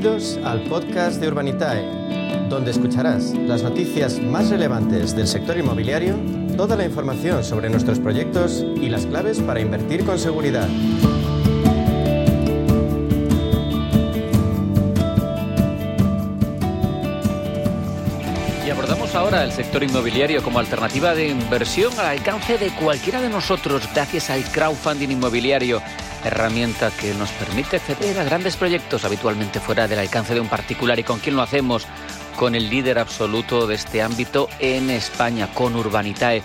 Bienvenidos al podcast de Urbanitae, donde escucharás las noticias más relevantes del sector inmobiliario, toda la información sobre nuestros proyectos y las claves para invertir con seguridad. Y abordamos ahora el sector inmobiliario como alternativa de inversión al alcance de cualquiera de nosotros gracias al crowdfunding inmobiliario herramienta que nos permite acceder a grandes proyectos habitualmente fuera del alcance de un particular. ¿Y con quién lo hacemos? Con el líder absoluto de este ámbito en España, con Urbanitae.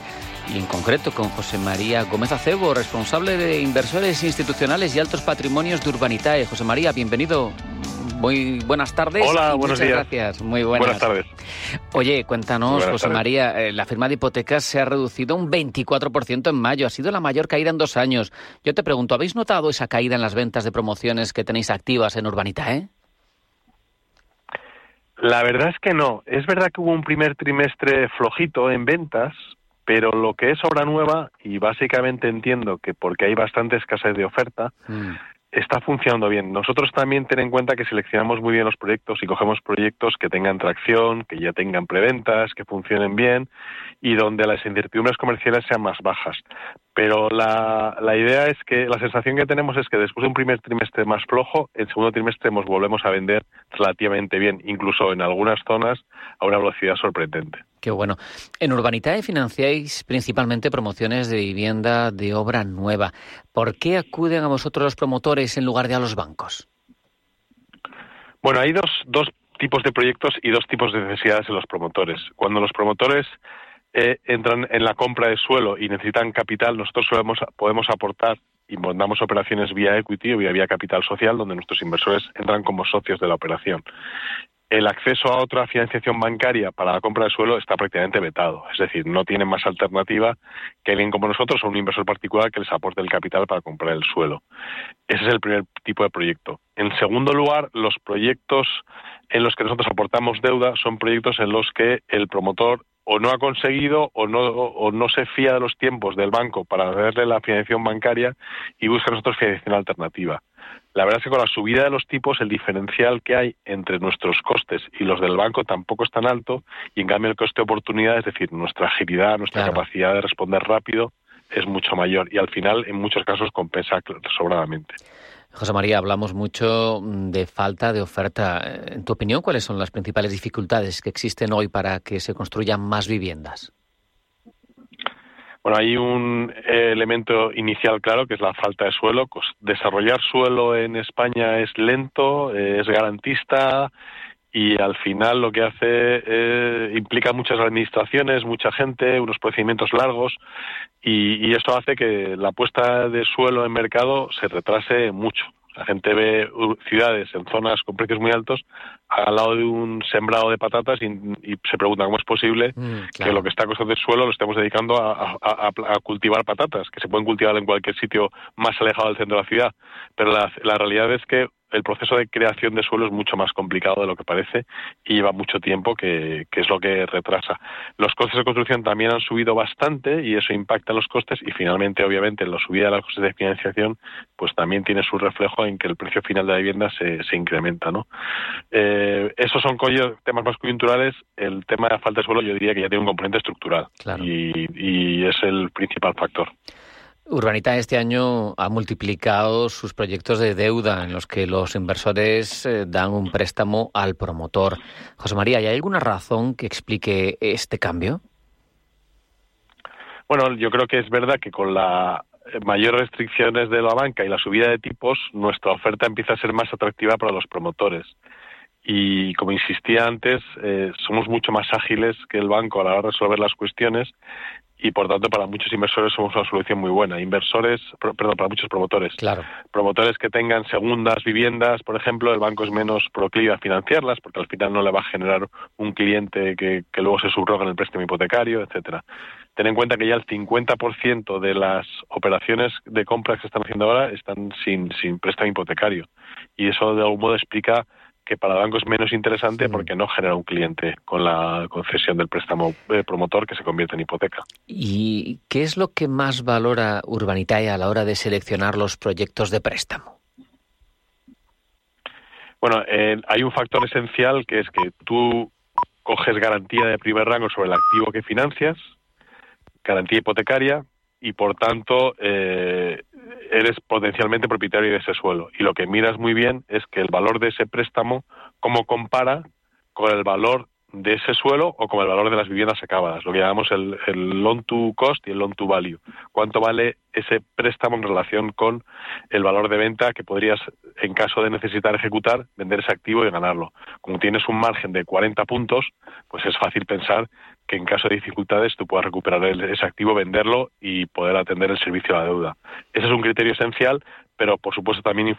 Y en concreto con José María Gómez Acebo, responsable de inversores institucionales y altos patrimonios de Urbanitae. José María, bienvenido. Muy buenas tardes. Hola, buenos muchas días. gracias. Muy buenas. Buenas tardes. Oye, cuéntanos, Buenas José tardes. María, eh, la firma de hipotecas se ha reducido un 24% en mayo. Ha sido la mayor caída en dos años. Yo te pregunto, ¿habéis notado esa caída en las ventas de promociones que tenéis activas en Urbanita, eh? La verdad es que no. Es verdad que hubo un primer trimestre flojito en ventas, pero lo que es obra nueva, y básicamente entiendo que porque hay bastante escasez de oferta, Mm. Está funcionando bien. Nosotros también ten en cuenta que seleccionamos muy bien los proyectos y cogemos proyectos que tengan tracción, que ya tengan preventas, que funcionen bien y donde las incertidumbres comerciales sean más bajas. Pero la, la idea es que la sensación que tenemos es que después de un primer trimestre más flojo, el segundo trimestre nos volvemos a vender relativamente bien, incluso en algunas zonas a una velocidad sorprendente. Qué bueno. En Urbanitae financiáis principalmente promociones de vivienda de obra nueva. ¿Por qué acuden a vosotros los promotores en lugar de a los bancos? Bueno, hay dos, dos tipos de proyectos y dos tipos de necesidades en los promotores. Cuando los promotores eh, entran en la compra de suelo y necesitan capital, nosotros solemos- podemos aportar y montamos operaciones vía equity o vía capital social, donde nuestros inversores entran como socios de la operación. El acceso a otra financiación bancaria para la compra de suelo está prácticamente vetado. Es decir, no tienen más alternativa que alguien como nosotros o un inversor particular que les aporte el capital para comprar el suelo. Ese es el primer tipo de proyecto. En segundo lugar, los proyectos en los que nosotros aportamos deuda son proyectos en los que el promotor o no ha conseguido o no, o no se fía de los tiempos del banco para darle la financiación bancaria y busca nosotros financiación alternativa. La verdad es que con la subida de los tipos el diferencial que hay entre nuestros costes y los del banco tampoco es tan alto y en cambio el coste de oportunidad, es decir, nuestra agilidad, nuestra Claro. capacidad de responder rápido es mucho mayor y al final en muchos casos compensa sobradamente. José María, hablamos mucho mm, de falta de oferta. En tu opinión, ¿cuáles son las principales dificultades que existen hoy para que se construyan más viviendas? Bueno, hay un eh, elemento inicial claro que es la falta de suelo. Desarrollar suelo en España es lento, eh, es garantista y al final lo que hace eh, implica muchas administraciones, mucha gente, unos procedimientos largos y, y esto hace que la puesta de suelo en mercado se retrase mucho. La gente ve uh, ciudades en zonas con precios muy altos al lado de un sembrado de patatas y, y se pregunta cómo es posible Mm, que lo que está costando el suelo lo estemos dedicando a, a- a- a cultivar patatas, que se pueden cultivar en cualquier sitio más alejado del centro de la ciudad. Pero la, la realidad es que el proceso de creación de suelo es mucho más complicado de lo que parece y lleva mucho tiempo, que, que es lo que retrasa. Los costes de construcción también han subido bastante y eso impacta en los costes y finalmente, obviamente, la subida de los costes de financiación pues también tiene su reflejo en que el precio final de la vivienda se, se incrementa, ¿no? Eh, esos son temas más coyunturales. El tema de la falta de suelo yo diría que ya tiene un componente estructural Claro. y, y es el principal factor. Urbanita este año ha multiplicado sus proyectos de deuda en los que los inversores eh, dan un préstamo al promotor. José María, ¿hay alguna razón que explique este cambio? Bueno, yo creo que es verdad que con las mayores restricciones de la banca y la subida de tipos, nuestra oferta empieza a ser más atractiva para los promotores. Y como insistía antes, eh, somos mucho más ágiles que el banco a la hora de resolver las cuestiones y por tanto para muchos inversores somos una solución muy buena. Inversores, perdón, para muchos promotores. Claro. promotores que tengan segundas viviendas, por ejemplo, el banco es menos proclive a financiarlas porque al final no le va a generar un cliente que, que luego se subroga en el préstamo hipotecario, etcétera. Ten en cuenta que ya el 50% de las operaciones de compra que se están haciendo ahora están sin, sin préstamo hipotecario. Y eso de algún modo explica que para el banco es menos interesante porque no genera un cliente con la concesión del préstamo eh, promotor que se convierte en hipoteca. ¿Y qué es lo que más valora Urbanitae a la hora de seleccionar los proyectos de préstamo? Bueno, eh, hay un factor esencial que es que tú coges garantía de primer rango sobre el activo que financias, garantía hipotecaria, y por tanto eh, eres potencialmente propietario de ese suelo. Y lo que miras muy bien es que el valor de ese préstamo, cómo compara con el valor de ese suelo o con el valor de las viviendas acabadas, lo que llamamos el, el loan to cost y el loan to value. ¿Cuánto vale ese préstamo en relación con el valor de venta que podrías, en caso de necesitar ejecutar, vender ese activo y ganarlo? Como tienes un margen de 40 puntos, pues es fácil pensar que en caso de dificultades tú puedas recuperar ese activo, venderlo y poder atender el servicio a la deuda. Ese es un criterio esencial, pero por supuesto también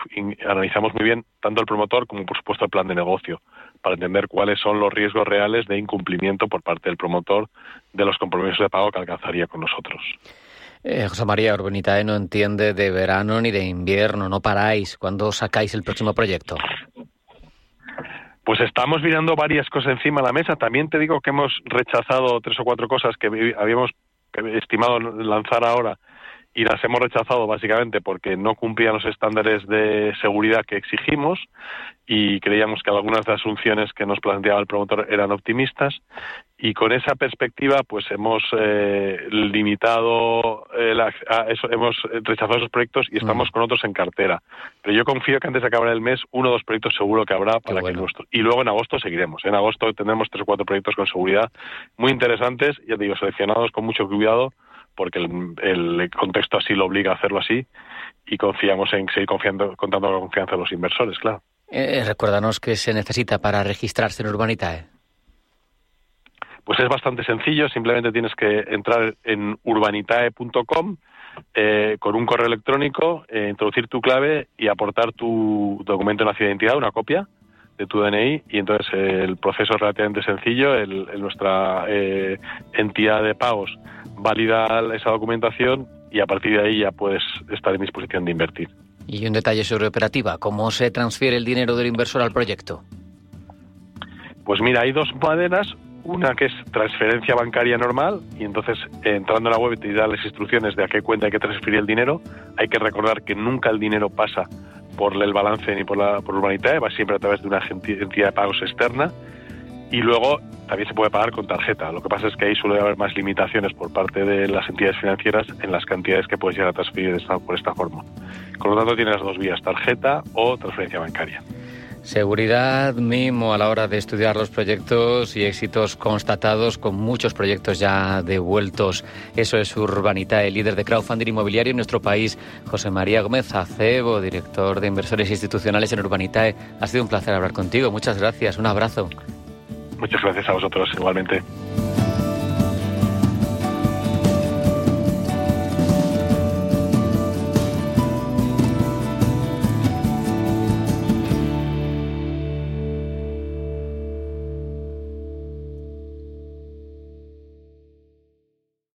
analizamos muy bien tanto el promotor como por supuesto el plan de negocio para entender cuáles son los riesgos reales de incumplimiento por parte del promotor de los compromisos de pago que alcanzaría con nosotros. Eh, José María Urbanitae no entiende de verano ni de invierno, no paráis. ¿Cuándo sacáis el próximo proyecto? Pues estamos mirando varias cosas encima de la mesa. También te digo que hemos rechazado tres o cuatro cosas que habíamos estimado lanzar ahora y las hemos rechazado básicamente porque no cumplían los estándares de seguridad que exigimos y creíamos que algunas de las asunciones que nos planteaba el promotor eran optimistas y con esa perspectiva pues hemos eh, limitado eh, eso, hemos rechazado esos proyectos y estamos con otros en cartera. Pero yo confío que antes de acabar el mes uno o dos proyectos seguro que habrá para que nuestro y luego en agosto seguiremos. En agosto tendremos tres o cuatro proyectos con seguridad muy interesantes ya digo seleccionados con mucho cuidado porque el, contexto así lo obliga a hacerlo así y confiamos en seguir confiando, contando con la confianza de los inversores, claro. Eh, recuérdanos qué se necesita para registrarse en Urbanitae. Pues es bastante sencillo, simplemente tienes que entrar en urbanitae.com eh, con un correo electrónico, eh, introducir tu clave y aportar tu documento de nacionalidad de identidad, una copia de tu DNI, y entonces el proceso es relativamente sencillo. nuestra eh, entidad de pagos valida esa documentación y a partir de ahí ya puedes estar en disposición de invertir. Y un detalle sobre operativa, ¿cómo se transfiere el dinero del inversor al proyecto? Pues mira, hay dos maneras. Una que es transferencia bancaria normal y entonces entrando en la web te da las instrucciones de a qué cuenta hay que transferir el dinero. Hay que recordar que nunca el dinero pasa por el balance ni por la por Urbanitae, va siempre a través de una entidad de pagos externa y luego también se puede pagar con tarjeta. Lo que pasa es que ahí suele haber más limitaciones por parte de las entidades financieras en las cantidades que puedes llegar a transferir por esta forma. Con lo tanto, tienes las dos vías, tarjeta o transferencia bancaria. Seguridad mimo a la hora de estudiar los proyectos y éxitos constatados con muchos proyectos ya devueltos. Eso es Urbanita, el líder de crowdfunding inmobiliario en nuestro país. José María Gómez Acebo, director de inversores institucionales en Urbanitae. Ha sido un placer hablar contigo. Muchas gracias. Un abrazo. Muchas gracias a vosotros igualmente.